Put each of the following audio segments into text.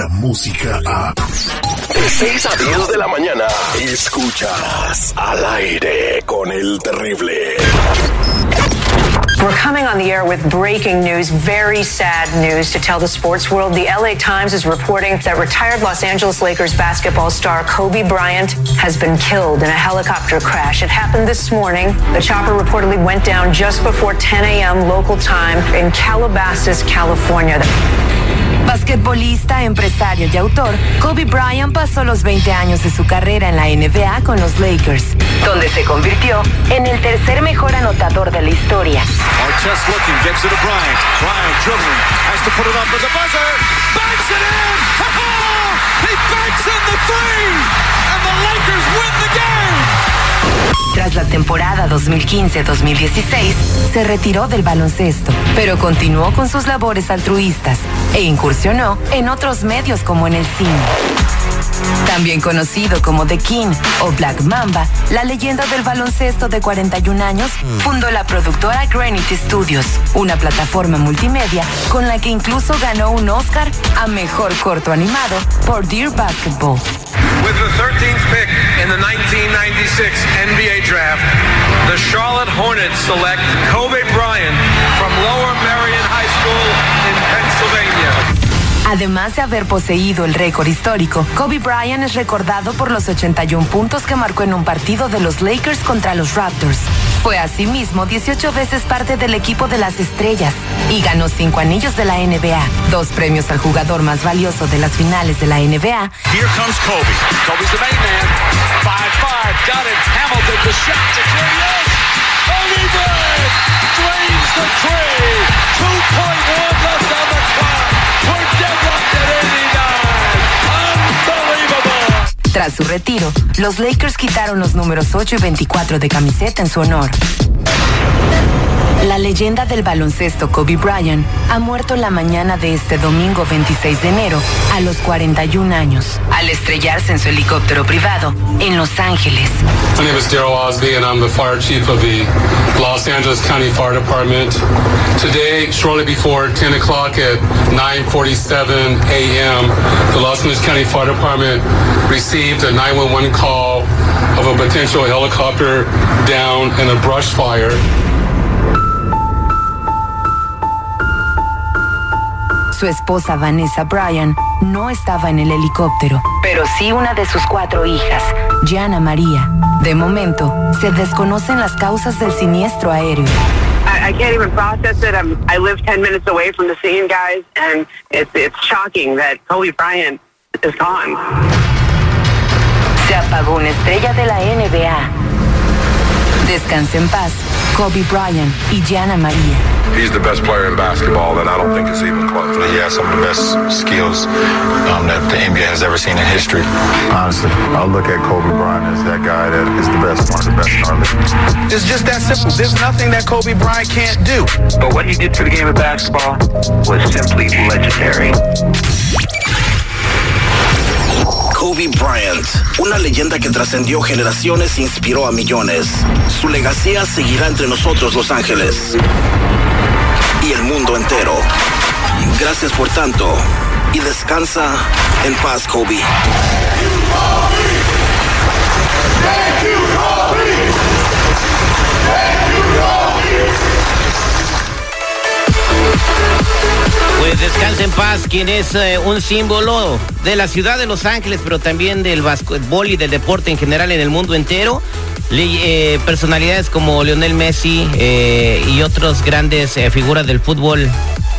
llega la música a... De 6 a 10 de la mañana, escuchas al aire con el terrible. We're coming on the air with breaking news, very sad news to tell the sports world. The LA Times is reporting that retired Los Angeles Lakers basketball star Kobe Bryant has been killed in a helicopter crash. It happened this morning. The chopper reportedly went down just before 10 a.m. local time in Calabasas, California. Basquetbolista, empresario y autor, Kobe Bryant pasó los 20 años de su carrera en la NBA con los Lakers, donde se convirtió en el tercer mejor anotador de la historia. Tras la temporada 2015-2016, se retiró del baloncesto, pero continuó con sus labores altruistas e incursionó en otros medios como en el cine. También conocido como The King o Black Mamba, la leyenda del baloncesto de 41 años fundó la productora Granite Studios, una plataforma multimedia con la que incluso ganó un Oscar a mejor corto animado por Dear Basketball. With the 13th pick in the 1996 NBA Draft, the Charlotte Hornets select Kobe Bryant from Lower Además de haber poseído el récord histórico, Kobe Bryant es recordado por los 81 puntos que marcó en un partido de los Lakers contra los Raptors. Fue asimismo 18 veces parte del equipo de las estrellas y ganó 5 anillos de la NBA, dos premios al jugador más valioso de las finales de la NBA. Here comes Kobe. Kobe's the main man. 5-5, got it. Hamilton, the shot to yes! Kobe Bryant drains the three. 2.1 left on the clock. Tras su retiro, los Lakers quitaron los números 8 y 24 de camiseta en su honor. La leyenda del baloncesto Kobe Bryant ha muerto la mañana de este domingo 26 de enero a los 41 años, al estrellarse en su helicóptero privado en Los Ángeles. My name is Daryl Osby, and I'm the fire chief of the Los Angeles County Fire Department. Today, shortly before 10 o'clock at 9:47 a.m., the Los Angeles County Fire Department received a 911 call of a potential helicopter down in a brush fire. Su esposa Vanessa Bryan no estaba en el helicóptero, pero sí una de sus cuatro hijas, Gianna María. De momento, se desconocen las causas del siniestro aéreo. I, I can't even process it. I'm, I live 10 minutes away from the scene, guys, and it's, it's shocking that Kobe Bryant is gone. Se apagó una estrella de la NBA. Descanse en paz, Kobe Bryant y Gianna María. He's the best player in basketball, and I don't think it's even close. He has some of the best skills um, that the NBA has ever seen in history. Honestly, I look at Kobe Bryant as that guy that is the best, one of the best in our league. It's just that simple. There's nothing that Kobe Bryant can't do. But what he did for the game of basketball was simply legendary. Kobe Bryant, una leyenda que trascendió generaciones e inspiró a millones. Su legacía seguirá entre nosotros, Los Ángeles. Y el mundo entero. Gracias por tanto. Y descansa en paz, Kobe. Pues descansa en paz, quien es eh, un símbolo de la ciudad de Los Ángeles, pero también del básquetbol y del deporte en general en el mundo entero. Eh, personalidades como Lionel Messi y otras grandes figuras del fútbol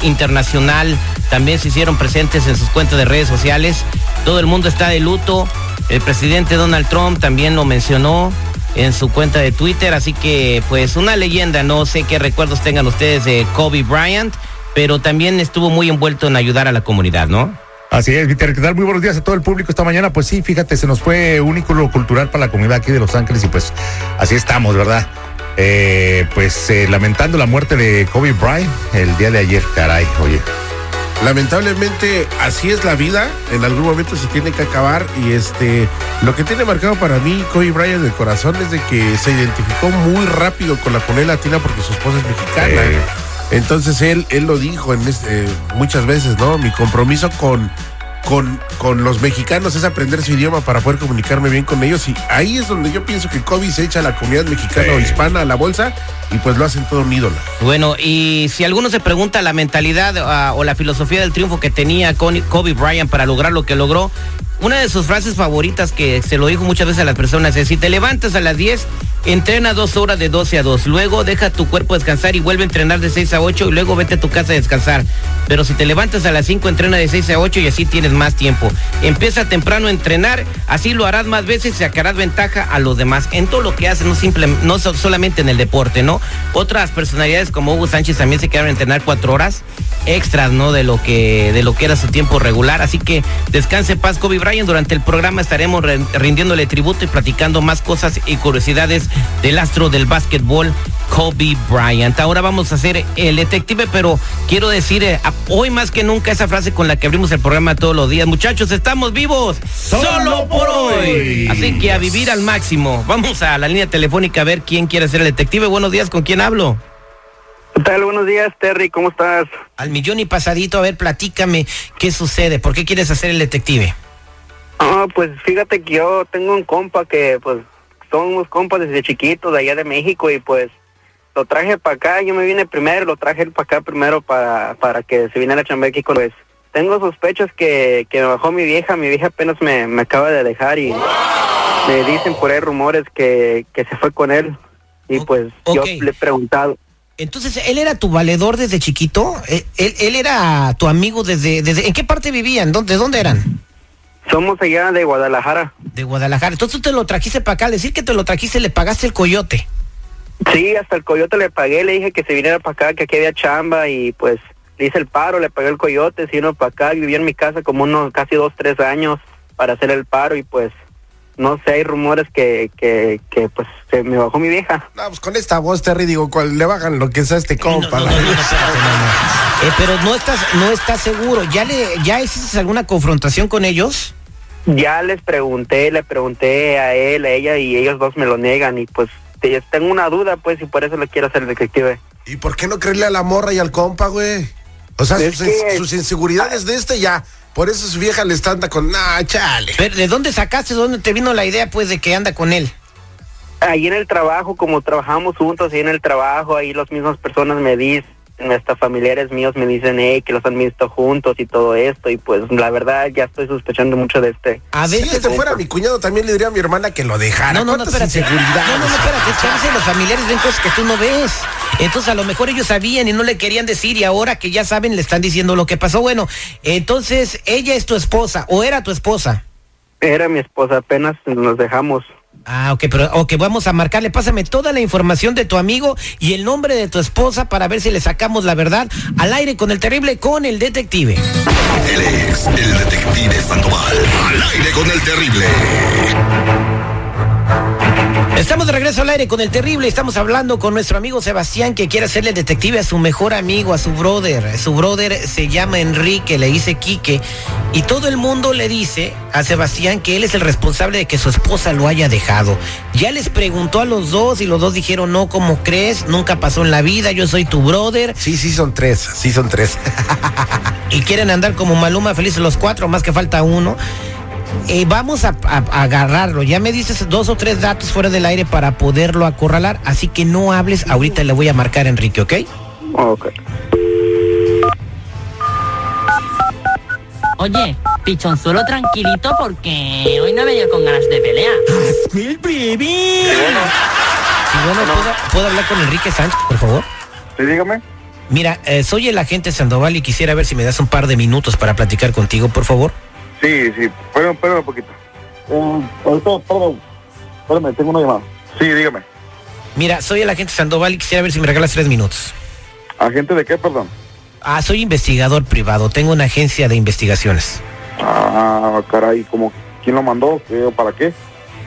internacional también se hicieron presentes en sus cuentas de redes sociales. Todo el mundo está de luto. El presidente Donald Trump también lo mencionó en su cuenta de Twitter, así que pues una leyenda, no sé qué recuerdos tengan ustedes de Kobe Bryant, pero también estuvo muy envuelto en ayudar a la comunidad, ¿no? Así es, Peter, ¿qué tal? Muy buenos días a todo el público esta mañana. Pues sí, fíjate, se nos fue un ícono cultural para la comunidad aquí de Los Ángeles y pues así estamos, ¿verdad? Eh, pues eh, lamentando la muerte de Kobe Bryant el día de ayer, caray, oye. Lamentablemente así es la vida, en algún momento se tiene que acabar y este lo que tiene marcado para mí Kobe Bryant del corazón es de que se identificó muy rápido con la comunidad latina porque su esposa es mexicana. Entonces él él lo dijo en este, eh, muchas veces, ¿no? Mi compromiso con con, con los mexicanos es aprender su idioma para poder comunicarme bien con ellos. Y ahí es donde yo pienso que Kobe se echa a la comunidad mexicana o hispana a la bolsa y pues lo hacen todo un ídolo. Bueno, y si alguno se pregunta la mentalidad ah, o la filosofía del triunfo que tenía Con- Kobe Bryant para lograr lo que logró, una de sus frases favoritas que se lo dijo muchas veces a las personas es, si te levantas a las 10, entrena dos horas de 12 a 2, luego deja tu cuerpo descansar y vuelve a entrenar de 6 a 8 y luego vete a tu casa a descansar. Pero si te levantas a las 5, entrena de 6 a 8 y así tienes más tiempo. Empieza temprano a entrenar, así lo harás más veces y sacarás ventaja a los demás en todo lo que haces, no, simple, no so- solamente en el deporte, ¿no? Otras personalidades como Hugo Sánchez también se quedaron a entrenar cuatro horas extras, ¿no? De lo que, de lo que era su tiempo regular. Así que descanse paz, Kobe Bryant. Durante el programa estaremos re- rindiéndole tributo y platicando más cosas y curiosidades del astro del básquetbol, Kobe Bryant. Ahora vamos a hacer el detective, pero quiero decir eh, hoy más que nunca esa frase con la que abrimos el programa todos los días. Muchachos, estamos vivos solo por hoy. Así que a vivir al máximo. Vamos a la línea telefónica a ver quién quiere ser el detective. Buenos días, ¿con quién hablo? ¿Qué tal? Buenos días, Terry, ¿cómo estás? Al millón y pasadito, a ver, platícame qué sucede, por qué quieres hacer el detective. Ah, pues fíjate que yo tengo un compa que, pues, somos compas desde chiquitos de allá de México y pues lo traje para acá, yo me vine primero, lo traje para acá primero para, para que se viniera a chambear aquí con pues. Tengo sospechas que, que me bajó mi vieja, mi vieja apenas me, me acaba de dejar y me dicen por ahí rumores que, que se fue con él y pues yo le he preguntado. Entonces, ¿él era tu valedor desde chiquito? ¿Él, él- él era tu amigo desde, desde... ¿En qué parte vivían? ¿Dónde, ¿De dónde eran? Somos allá de Guadalajara. De Guadalajara. Entonces tú te lo trajiste para acá. Al decir que te lo trajiste, le pagaste el coyote. Sí, hasta el coyote le pagué, le dije que se viniera para acá, que aquí había chamba y pues le hice el paro, le pagué el coyote, se vino para acá, vivió en mi casa como unos casi dos, tres años para hacer el paro y pues no sé, hay rumores que, que, que pues se me bajó mi vieja. No, pues con esta voz, Terry, digo, cual le bajan lo que sea este compa. Eh, pero no estás, no estás seguro. ¿Ya le, ya hiciste alguna confrontación con ellos? Ya les pregunté, le pregunté a él, a ella y ellos dos me lo niegan y pues te- tengo una duda pues y por eso le quiero hacer detective. ¿Y por qué no creerle a la morra y al compa, güey? O sea, Es sus, que- sus inseguridades de este ya. Por eso su vieja le está anda con, nah, chale. Pero, ¿De dónde sacaste, dónde te vino la idea, pues, de que anda con él? Ahí en el trabajo, como trabajamos juntos, ahí en el trabajo, ahí las mismas personas me dicen, hasta familiares míos me dicen hey, que los han visto juntos y todo esto, y pues la verdad ya estoy sospechando mucho de este. A Si este fuera mi cuñado, también le diría a mi hermana que lo dejara. No, no, no, ¿Cuántas espérate. inseguridades? No, no, no, espérate. Es que a veces los familiares ven cosas que tú no ves. Entonces, a lo mejor ellos sabían y no le querían decir, y ahora que ya saben, le están diciendo lo que pasó. Bueno, entonces, ella es tu esposa, o era tu esposa. Era mi esposa, apenas nos dejamos. Ah, ok, pero ok, vamos a marcarle. Pásame toda la información de tu amigo y el nombre de tu esposa para ver si le sacamos la verdad al aire con el terrible con el detective. Él es el detective Sandoval. Al aire con el terrible. Estamos de regreso al aire con el terrible. Estamos hablando con nuestro amigo Sebastián que quiere hacerle detective a su mejor amigo, a su brother. Su brother se llama Enrique, le dice Quique. Y todo el mundo le dice a Sebastián que él es el responsable de que su esposa lo haya dejado. Ya les preguntó a los dos y los dos dijeron, no, ¿cómo crees? Nunca pasó en la vida, yo soy tu brother. Sí, sí son tres, sí son tres. y quieren andar como Maluma felices los cuatro, más que falta uno. Eh, vamos a, a- a agarrarlo. Ya me dices dos o tres datos fuera del aire para poderlo acorralar. Así que no hables. Ahorita le voy a marcar a Enrique, ¿ok? Ok. Oye, pichonzuelo tranquilito porque hoy no he venido con ganas de pelea. Sí, bueno, ¿puedo, puedo hablar con Enrique Sánchez, por favor? Sí, dígame. Mira, eh, soy el agente Sandoval y quisiera ver si me das un par de minutos para platicar contigo, por favor. Sí, sí, espérame, espérame un poquito. Eh, ahorita, espérame, espérame, tengo una llamada. Sí, dígame. Mira, soy el agente Sandoval y quisiera ver si me regalas tres minutos. ¿Agente de qué, perdón? Ah, soy investigador privado. Tengo una agencia de investigaciones. Ah, caray, ¿cómo, ¿quién lo mandó? ¿Qué, o ¿Para qué?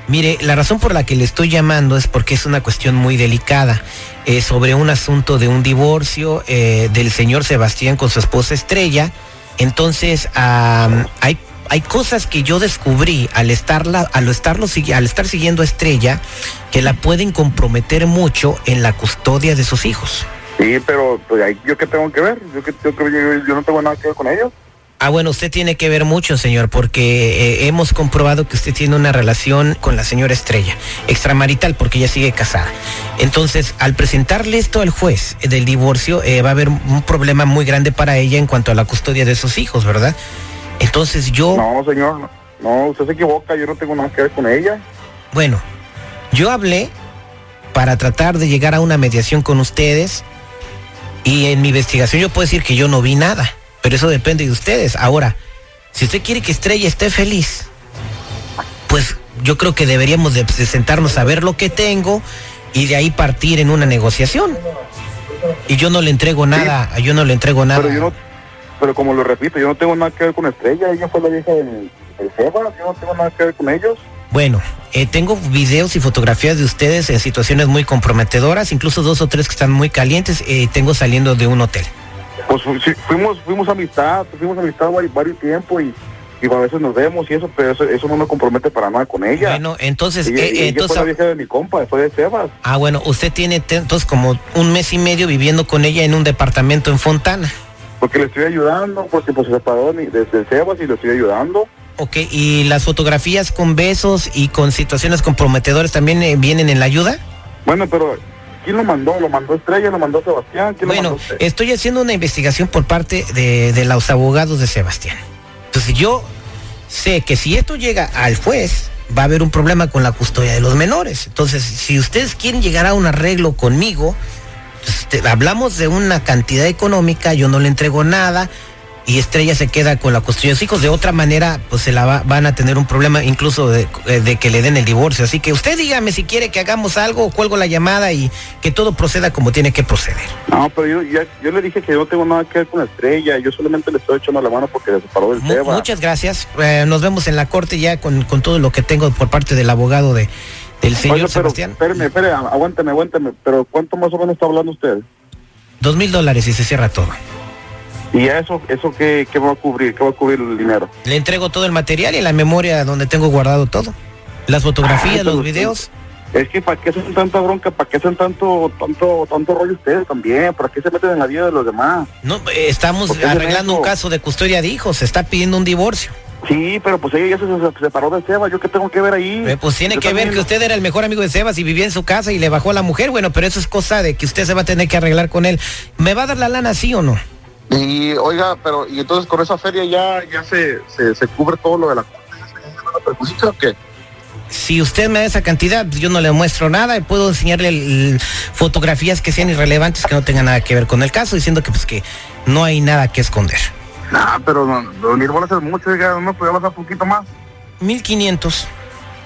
Mire, la razón por la que le estoy llamando es porque es una cuestión muy delicada eh, sobre un asunto de un divorcio eh, del señor Sebastián con su esposa Estrella. Entonces, am, hay, hay cosas que yo descubrí al, estarla, al, estarlo, al estar siguiendo a Estrella que la pueden comprometer mucho en la custodia de sus hijos. Sí, pero pues, ¿yo qué tengo que ver? ¿Yo, yo- yo no tengo nada que ver con ellos. Ah, bueno, usted tiene que ver mucho, señor, porque eh, hemos comprobado que usted tiene una relación con la señora Estrella, extramarital, porque ella sigue casada. Entonces, al presentarle esto al juez eh, del divorcio, eh, va a haber un problema muy grande para ella en cuanto a la custodia de sus hijos, ¿verdad? Entonces yo... No, señor, no, usted se equivoca, yo no tengo nada que ver con ella. Bueno, yo hablé para tratar de llegar a una mediación con ustedes y en mi investigación yo puedo decir que yo no vi nada, pero eso depende de ustedes. Ahora, si usted quiere que Estrella esté feliz, pues yo creo que deberíamos de, sentarnos a ver lo que tengo y de ahí partir en una negociación. Y yo no le entrego nada, yo no le entrego nada. Pero yo no, pero como lo repito, yo no tengo nada que ver con Estrella, ella fue la vieja del, del Sebas, yo no tengo nada que ver con ellos. Bueno, eh, tengo videos y fotografías de ustedes en situaciones muy comprometedoras, incluso dos o tres que están muy calientes. eh, tengo saliendo de un hotel. Pues sí, fuimos, fuimos amistad, fuimos amistad vari- varios tiempo y, y a veces nos vemos y eso, pero eso, eso no me compromete para nada con ella. Bueno, entonces, ella, eh, ella entonces- fue la vieja de mi compa, fue de Sebas. Ah, bueno, usted tiene entonces como un mes y medio viviendo con ella en un departamento en Fontana. Porque le estoy ayudando, porque pues se separó desde el Sebas y le estoy ayudando. Ok, y las fotografías con besos y con situaciones comprometedoras también eh, vienen en la ayuda. Bueno, pero ¿quién lo mandó? ¿Lo mandó Estrella? ¿Lo mandó Sebastián? ¿Quién lo Bueno, mandó usted? estoy haciendo una investigación por parte de, de los abogados de Sebastián. Entonces yo sé que si esto llega al juez, va a haber un problema con la custodia de los menores. Entonces, si ustedes quieren llegar a un arreglo conmigo, pues, te- hablamos de una cantidad económica, yo no le entrego nada. Y Estrella se queda con la custodia de sus hijos. De otra manera, pues se la va- van a tener un problema incluso de, eh, de que le den el divorcio. Así que usted dígame si quiere que hagamos algo, cuelgo la llamada y que todo proceda como tiene que proceder. No, pero yo, ya- yo le dije que yo no tengo nada que ver con Estrella, yo solamente le estoy echando la mano porque se separó del Mu- Sebas. muchas gracias. Eh, nos vemos en la corte ya con, con todo lo que tengo por parte del abogado de, del señor pero, Sebastián. espéreme, espéreme, aguánteme, aguánteme, pero ¿cuánto más o menos está hablando usted? Dos mil dólares y se cierra todo. ¿Y eso, eso qué, qué va a cubrir? ¿Qué va a cubrir el dinero? Le entrego todo el material y la memoria donde tengo guardado todo. Las fotografías, pero los videos. Es que ¿para qué hacen tanta bronca? ¿Para qué hacen tanto, tanto, tanto rollo ustedes también? ¿Para qué se meten en la vida de los demás? No, eh, estamos ¿Por qué hacen arreglando un caso de custodia de hijos. Se está pidiendo un divorcio. Sí, pero pues ella ya se, se separó del Sebas, ¿yo qué tengo que ver ahí? Eh, pues tiene Yo que ver que usted era el mejor amigo de Sebas y vivía en su casa y le bajó a la mujer. Bueno, pero eso es cosa de que usted se va a tener que arreglar con él. ¿Me va a dar la lana sí o no? Y oiga, pero y entonces con esa feria ya, ya se, se, se cubre todo lo de la o qué? Si usted me da esa cantidad, pues yo no le muestro nada y puedo enseñarle el- fotografías que sean irrelevantes, que no tengan nada que ver con el caso, diciendo que pues que no hay nada que esconder. Nah, pero no, no, ni bolas es mucho, oiga, no me podía bajar un poquito más. 1500.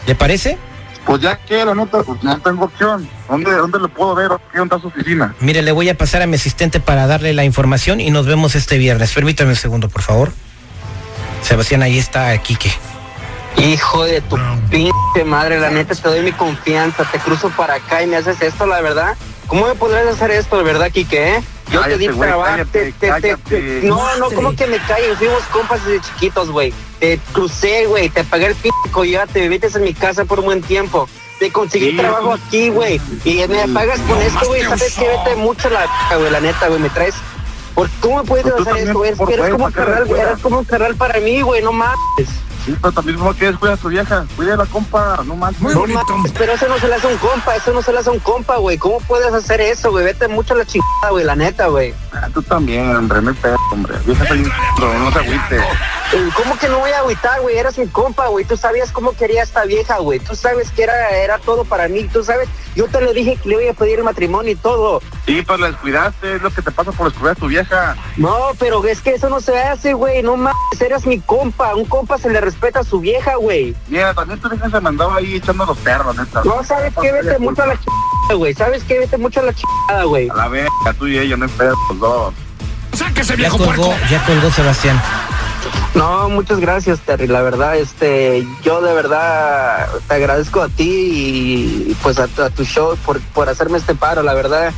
¿Le parece? Pues ya que la nota, pues no tengo opción. ¿Dónde, dónde le puedo ver? ¿Qué onda su oficina? Mire, le voy a pasar a mi asistente para darle la información y nos vemos este viernes. Permítame un segundo, por favor. Sebastián, ahí está Quique. Hijo de tu pinche madre, la neta te doy mi confianza, te cruzo para acá y me haces esto, la verdad. ¿Cómo me podrías hacer esto, de verdad, Quique, eh? Yo te di güey, trabajo, cállate, te- te- te- te- no, no, ¿cómo que me calles? Fuimos compas desde chiquitos, güey. Te crucé, güey, te pagué el pinche coyote, viviste en mi casa por un buen tiempo. Te conseguí Sí. trabajo aquí, güey. Y me pagas con esto, güey. ¿Sabes qué? Vete mucho la p***, güey, la neta, güey. Me traes. ¿Por cómo me puedes Pues hacer también, esto? Eres, eres como un que carnal para mí, güey, no mames. Sí, pero también no quieres cuidar a tu vieja. Cuida a la compa, no manches. no mames, pero eso no se le hace a un compa, eso no se le hace a un compa, güey. ¿Cómo puedes hacer eso, güey? Vete mucho a la chingada, güey, la neta, güey. Ah, tú también, hombre, no hay pedo, hombre. Vieja soy un c***, no te agüite. Eh, ¿Cómo que no voy a agüitar, güey? Eras mi compa, güey. Tú sabías cómo quería esta vieja, güey. Tú sabes que era, era todo para mí. Tú sabes, yo te lo dije que le voy a pedir el matrimonio y todo. Sí, pues la descuidaste, es lo que te pasa por descuidar a tu vieja. No, pero es que eso no se hace, güey. No mames, eres mi compa. Un compa se le respeta a su vieja, güey. Mira, también tu vieja se mandaba ahí echando los perros, neta. No, ¿sabes qué? Vete mucho a la chingada, güey. ¿Sabes qué? Vete mucho a la chingada, güey. A la verga, tú y ella, no hay pedo, los dos. Ya colgó, ya colgó Sebastián. No, muchas gracias, Terry. La verdad, este, yo de verdad te agradezco a ti y pues a, tu- a tu show por, por hacerme este paro. La verdad,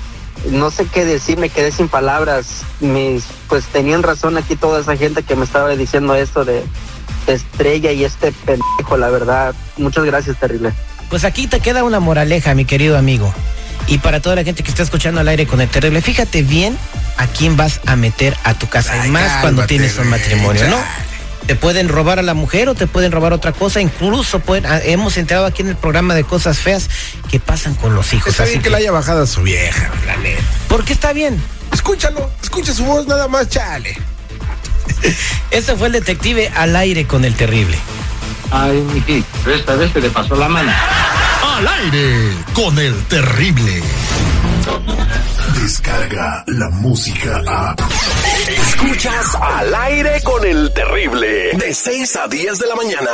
no sé qué decir, me quedé sin palabras. Mis, pues tenían razón aquí toda esa gente que me estaba diciendo esto de estrella y este pendejo, la verdad. Muchas gracias, Terrible. Pues aquí te queda una moraleja, mi querido amigo. Y para toda la gente que está escuchando al aire con el terrible, fíjate bien a quién vas a meter a tu casa. y más cuando tienes un matrimonio, ¿no? Te pueden robar a la mujer o te pueden robar otra cosa. Incluso pueden, ah, hemos enterado aquí en el programa de cosas feas que pasan con los hijos. Está Así bien que le haya bajado a su vieja, la neta. Porque está bien. Escúchalo, escucha su voz nada más, chale. Ese fue el detective al aire con el terrible. Ay, miji, esta vez te le pasó la mano. Al aire con el terrible. Descarga la música a. Escuchas al aire con el terrible. De 6 a 10 de la mañana.